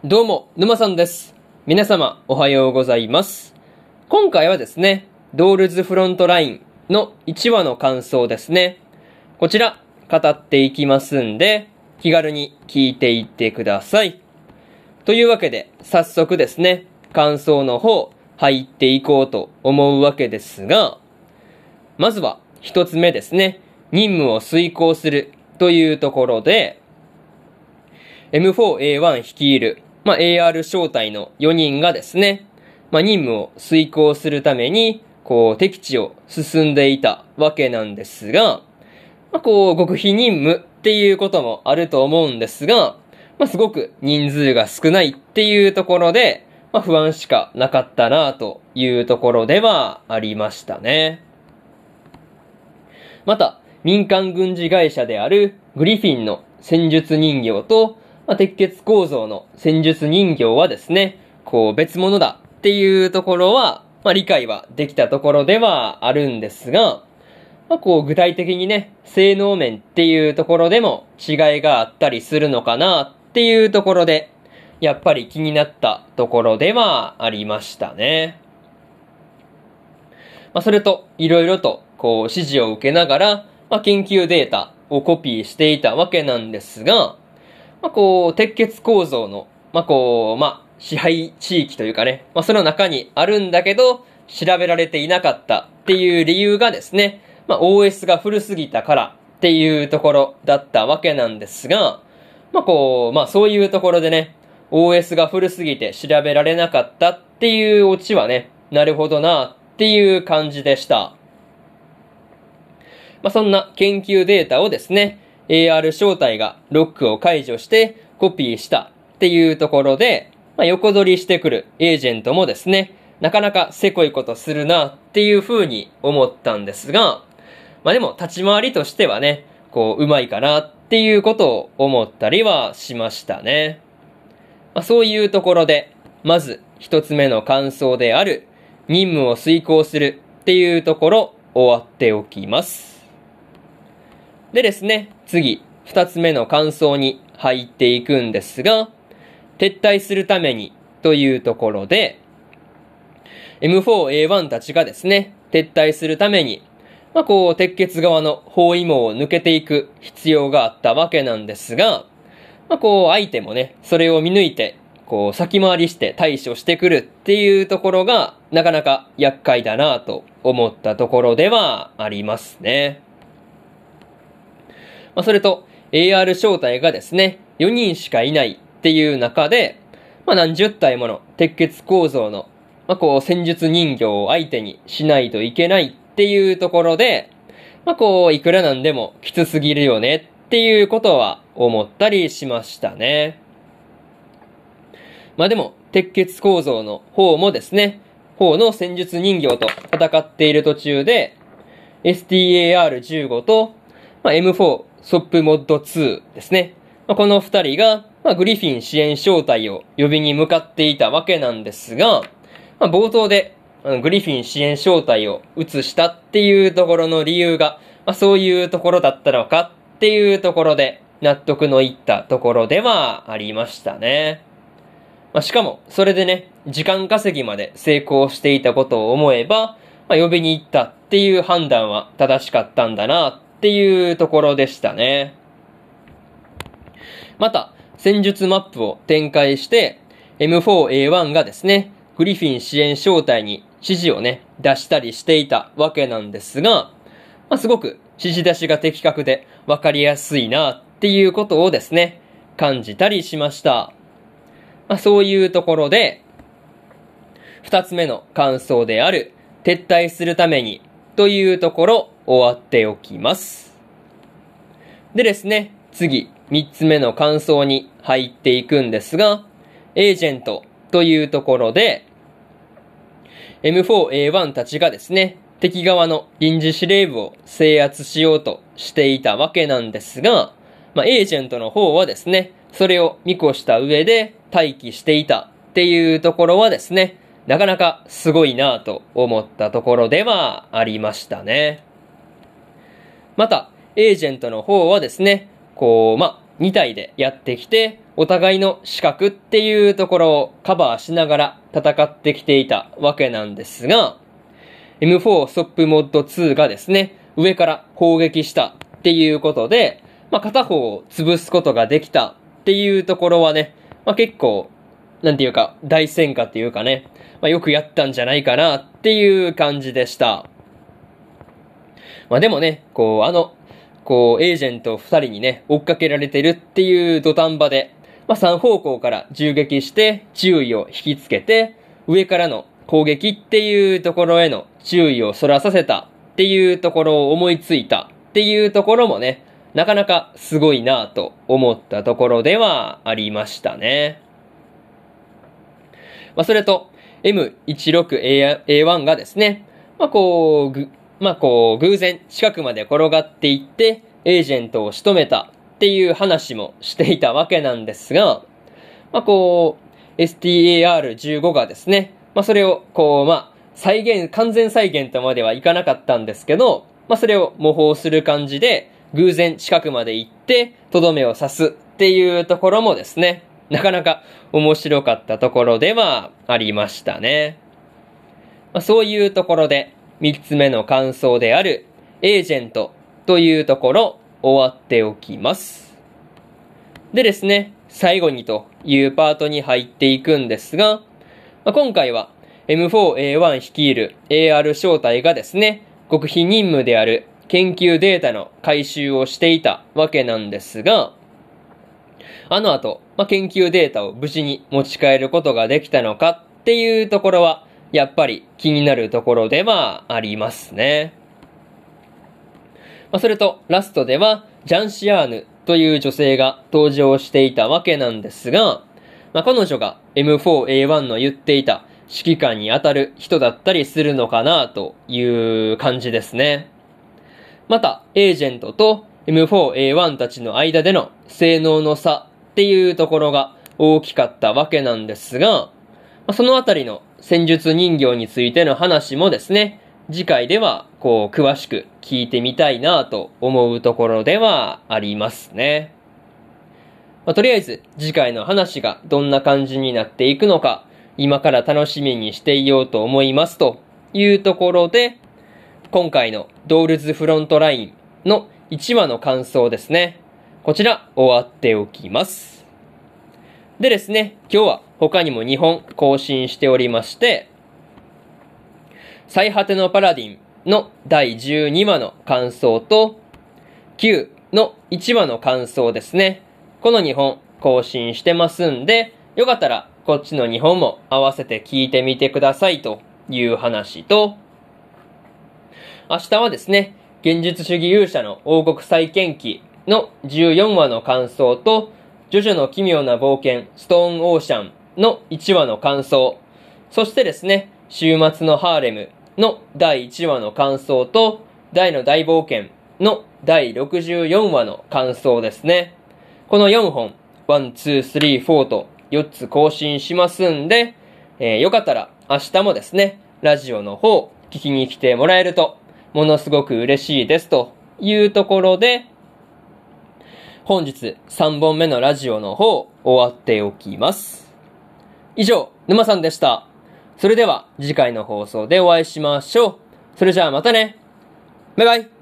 どうも、沼さんです。皆様、おはようございます。今回はですね、ドールズフロントラインの1話の感想ですね。こちら、語っていきますんで、気軽に聞いていってください。というわけで、早速ですね、感想の方、入っていこうと思うわけですが、まずは、一つ目ですね、任務を遂行するというところで、M4A1 率いる、まあ、AR 小隊の4人がですね、まあ、任務を遂行するために、こう、敵地を進んでいたわけなんですが、まあ、こう、極秘任務っていうこともあると思うんですが、まあ、すごく人数が少ないっていうところで、まあ、不安しかなかったなというところではありましたね。また、民間軍事会社であるグリフィンの戦術人形と、まあ、鉄血構造の戦術人形はですね、こう別物だっていうところは、まあ、理解はできたところではあるんですが、まあ、こう具体的にね、性能面っていうところでも違いがあったりするのかなっていうところで、やっぱり気になったところではありましたね。まあ、それと、いろいろと、こう、指示を受けながら、まあ、研究データをコピーしていたわけなんですが、まあ、こう、鉄血構造の、まあ、こう、まあ、支配地域というかね、まあ、その中にあるんだけど、調べられていなかったっていう理由がですね、まあ、OS が古すぎたからっていうところだったわけなんですが、まあ、こう、まあ、そういうところでね、OS が古すぎて調べられなかったっていうオチはね、なるほどなっていう感じでした。まあ、そんな研究データをですね、AR 招待がロックを解除してコピーしたっていうところで、まあ、横取りしてくるエージェントもですね、なかなかせこいことするなっていう風に思ったんですが、まあでも立ち回りとしてはね、こう、うまいかなっていうことを思ったりはしましたね。まあ、そういうところで、まず一つ目の感想である、任務を遂行するっていうところ終わっておきます。でですね、次、二つ目の感想に入っていくんですが、撤退するためにというところで、M4A1 たちがですね、撤退するために、まあ、こう、鉄血側の包囲網を抜けていく必要があったわけなんですが、まあ、こう、相手もね、それを見抜いて、こう、先回りして対処してくるっていうところが、なかなか厄介だなと思ったところではありますね。まあ、それと、AR 正体がですね、4人しかいないっていう中で、まあ、何十体もの鉄血構造の、まあ、こう、戦術人形を相手にしないといけないっていうところで、まあ、こう、いくらなんでもきつすぎるよねっていうことは思ったりしましたね。まあ、でも、鉄血構造の方もですね、方の戦術人形と戦っている途中で、STAR15 と、まあ、M4 ソップモッド2ですね。まあ、この二人が、まあ、グリフィン支援招待を呼びに向かっていたわけなんですが、まあ、冒頭で、グリフィン支援招待を移したっていうところの理由が、まあ、そういうところだったのかっていうところで、納得のいったところではありましたね。まあ、しかも、それでね、時間稼ぎまで成功していたことを思えば、まあ、呼びに行ったっていう判断は正しかったんだなっていうところでしたね。また、戦術マップを展開して、M4A1 がですね、グリフィン支援招待に指示をね、出したりしていたわけなんですが、まあ、すごく指示出しが的確で分かりやすいなっていうことをですね、感じたりしました。まあ、そういうところで、二つ目の感想である、撤退するためにというところ終わっておきます。でですね、次、三つ目の感想に入っていくんですが、エージェントというところで、M4A1 たちがですね、敵側の臨時司令部を制圧しようとしていたわけなんですが、まあ、エージェントの方はですね、それを見越した上で待機していたっていうところはですね、なかなかすごいなぁと思ったところではありましたね。また、エージェントの方はですね、こう、まあ、2体でやってきて、お互いの資格っていうところをカバーしながら戦ってきていたわけなんですが、M4 ソップモッド2がですね、上から攻撃したっていうことで、まあ、片方を潰すことができたっていうところはね、まあ、結構、なんていうか、大戦果っていうかね、まあ、よくやったんじゃないかなっていう感じでした。まあ、でもね、こう、あの、こう、エージェント二人にね、追っかけられてるっていう土壇場で、まあ、3方向から銃撃して注意を引きつけて、上からの攻撃っていうところへの注意をそらさせたっていうところを思いついたっていうところもね、なかなかすごいなと思ったところではありましたね。まあ、それと M16A1 がですね、まあ、こう、まあ、こう、偶然近くまで転がっていって、エージェントを仕留めたっていう話もしていたわけなんですが、まあ、こう、STAR15 がですね、まあ、それを、こう、まあ、再現、完全再現とまではいかなかったんですけど、まあ、それを模倣する感じで、偶然近くまで行って、とどめを刺すっていうところもですね、なかなか面白かったところではありましたね。まあ、そういうところで、三つ目の感想である、エージェントというところ、終わっておきます。でですね、最後にというパートに入っていくんですが、まあ、今回は M4A1 率いる AR 正体がですね、極秘任務である研究データの回収をしていたわけなんですが、あの後、まあ、研究データを無事に持ち帰ることができたのかっていうところは、やっぱり気になるところではありますね。まあ、それと、ラストでは、ジャンシアーヌという女性が登場していたわけなんですが、まあ、彼女が M4A1 の言っていた指揮官に当たる人だったりするのかなという感じですね。また、エージェントと M4A1 たちの間での性能の差っていうところが大きかったわけなんですが、そのあたりの戦術人形についての話もですね、次回ではこう詳しく聞いてみたいなと思うところではありますね。まあ、とりあえず次回の話がどんな感じになっていくのか、今から楽しみにしていようと思いますというところで、今回のドールズフロントラインの1話の感想ですね。こちら終わっておきます。でですね、今日は他にも2本更新しておりまして、最果てのパラディンの第12話の感想と、9の1話の感想ですね。この2本更新してますんで、よかったらこっちの2本も合わせて聞いてみてくださいという話と、明日はですね、現実主義勇者の王国再建記の14話の感想と、ジョジョの奇妙な冒険、ストーンオーシャンの1話の感想、そしてですね、週末のハーレムの第1話の感想と、大の大冒険の第64話の感想ですね。この4本、1、2、3、4と4つ更新しますんで、えー、よかったら明日もですね、ラジオの方聞きに来てもらえるとものすごく嬉しいですというところで、本日3本目のラジオの方終わっておきます。以上、沼さんでした。それでは次回の放送でお会いしましょう。それじゃあまたね。バイバイ。